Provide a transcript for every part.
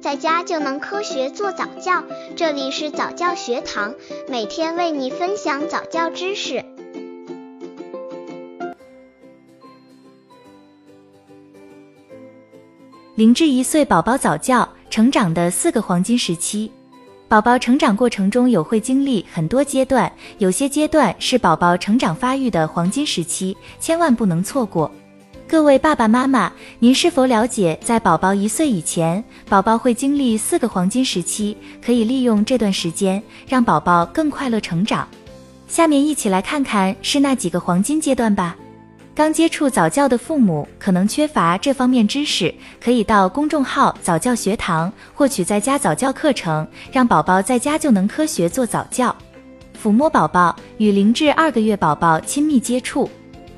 在家就能科学做早教。这里是早教学堂，每天为你分享早教知识。零至一岁宝宝早教成长的四个黄金时期。宝宝成长过程中有会经历很多阶段，有些阶段是宝宝成长发育的黄金时期，千万不能错过。各位爸爸妈妈，您是否了解，在宝宝一岁以前，宝宝会经历四个黄金时期，可以利用这段时间让宝宝更快乐成长。下面一起来看看是那几个黄金阶段吧。刚接触早教的父母可能缺乏这方面知识，可以到公众号早教学堂获取在家早教课程，让宝宝在家就能科学做早教。抚摸宝宝与零至二个月宝宝亲密接触，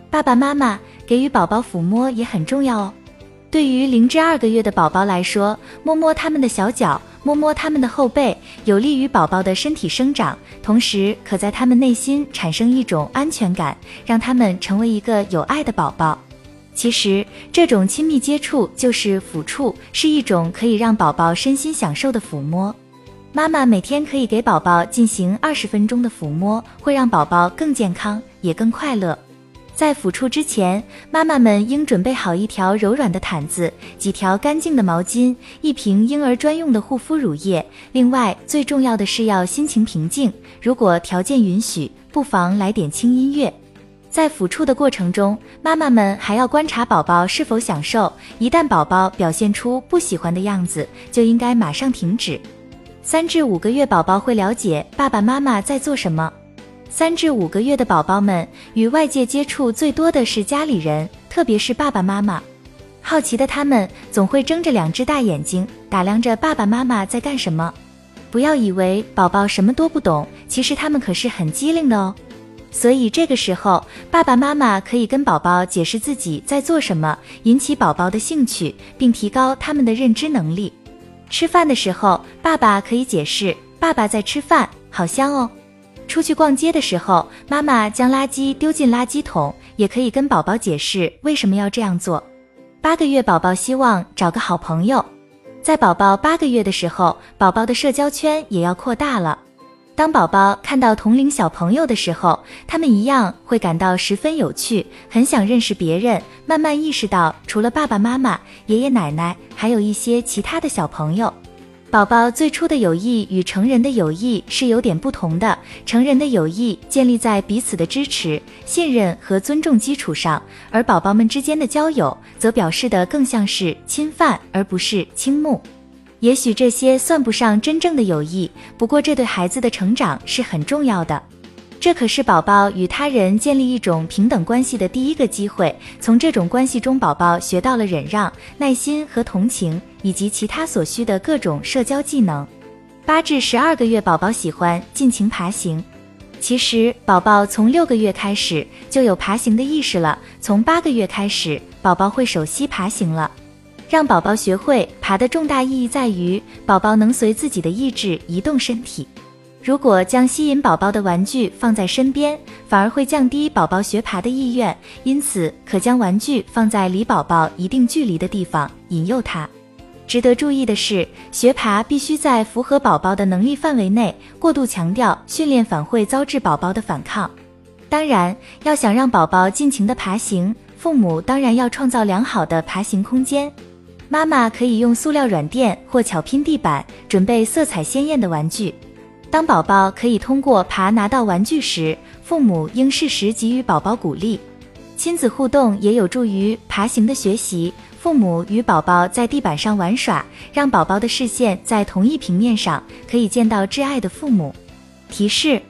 爸爸妈妈给予宝宝抚摸也很重要哦。对于零至二个月的宝宝来说，摸摸他们的小脚。摸摸他们的后背，有利于宝宝的身体生长，同时可在他们内心产生一种安全感，让他们成为一个有爱的宝宝。其实，这种亲密接触就是抚触，是一种可以让宝宝身心享受的抚摸。妈妈每天可以给宝宝进行二十分钟的抚摸，会让宝宝更健康，也更快乐。在抚触之前，妈妈们应准备好一条柔软的毯子、几条干净的毛巾、一瓶婴儿专用的护肤乳液。另外，最重要的是要心情平静。如果条件允许，不妨来点轻音乐。在抚触的过程中，妈妈们还要观察宝宝是否享受。一旦宝宝表现出不喜欢的样子，就应该马上停止。三至五个月宝宝会了解爸爸妈妈在做什么。三至五个月的宝宝们与外界接触最多的是家里人，特别是爸爸妈妈。好奇的他们总会睁着两只大眼睛打量着爸爸妈妈在干什么。不要以为宝宝什么都不懂，其实他们可是很机灵的哦。所以这个时候，爸爸妈妈可以跟宝宝解释自己在做什么，引起宝宝的兴趣，并提高他们的认知能力。吃饭的时候，爸爸可以解释：“爸爸在吃饭，好香哦。”出去逛街的时候，妈妈将垃圾丢进垃圾桶，也可以跟宝宝解释为什么要这样做。八个月宝宝希望找个好朋友，在宝宝八个月的时候，宝宝的社交圈也要扩大了。当宝宝看到同龄小朋友的时候，他们一样会感到十分有趣，很想认识别人，慢慢意识到除了爸爸妈妈、爷爷奶奶，还有一些其他的小朋友。宝宝最初的友谊与成人的友谊是有点不同的。成人的友谊建立在彼此的支持、信任和尊重基础上，而宝宝们之间的交友则表示的更像是侵犯而不是倾慕。也许这些算不上真正的友谊，不过这对孩子的成长是很重要的。这可是宝宝与他人建立一种平等关系的第一个机会。从这种关系中，宝宝学到了忍让、耐心和同情，以及其他所需的各种社交技能。八至十二个月宝宝喜欢尽情爬行，其实宝宝从六个月开始就有爬行的意识了。从八个月开始，宝宝会熟悉爬行了。让宝宝学会爬的重大意义在于，宝宝能随自己的意志移动身体。如果将吸引宝宝的玩具放在身边，反而会降低宝宝学爬的意愿。因此，可将玩具放在离宝宝一定距离的地方，引诱他。值得注意的是，学爬必须在符合宝宝的能力范围内。过度强调训练反会遭致宝宝的反抗。当然，要想让宝宝尽情的爬行，父母当然要创造良好的爬行空间。妈妈可以用塑料软垫或巧拼地板，准备色彩鲜艳的玩具。当宝宝可以通过爬拿到玩具时，父母应适时给予宝宝鼓励。亲子互动也有助于爬行的学习。父母与宝宝在地板上玩耍，让宝宝的视线在同一平面上，可以见到挚爱的父母。提示：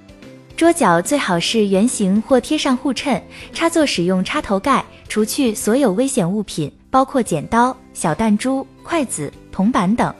桌角最好是圆形或贴上护衬。插座使用插头盖，除去所有危险物品，包括剪刀、小弹珠、筷子、铜板等。